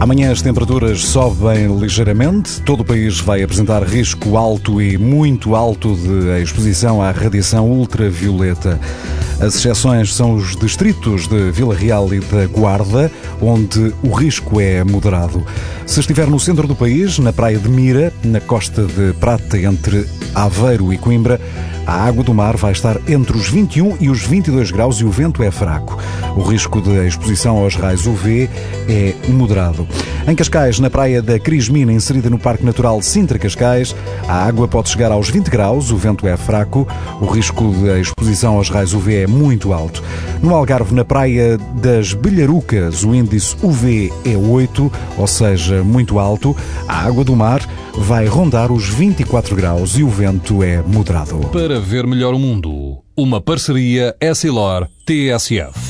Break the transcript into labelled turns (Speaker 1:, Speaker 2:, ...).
Speaker 1: Amanhã as temperaturas sobem ligeiramente. Todo o país vai apresentar risco alto e muito alto de exposição à radiação ultravioleta. As exceções são os distritos de Vila Real e da Guarda, onde o risco é moderado. Se estiver no centro do país, na praia de Mira, na costa de Prata, entre Aveiro e Coimbra, a água do mar vai estar entre os 21 e os 22 graus e o vento é fraco. O risco de exposição aos raios UV é moderado. Em Cascais, na praia da Crismina, inserida no Parque Natural Sintra Cascais, a água pode chegar aos 20 graus, o vento é fraco, o risco de exposição aos raios UV é muito alto. No Algarve, na praia das Belharucas, o índice UV é 8, ou seja, muito alto. A água do mar vai rondar os 24 graus e o vento é moderado.
Speaker 2: Para ver melhor o mundo, uma parceria Essilor-TSF.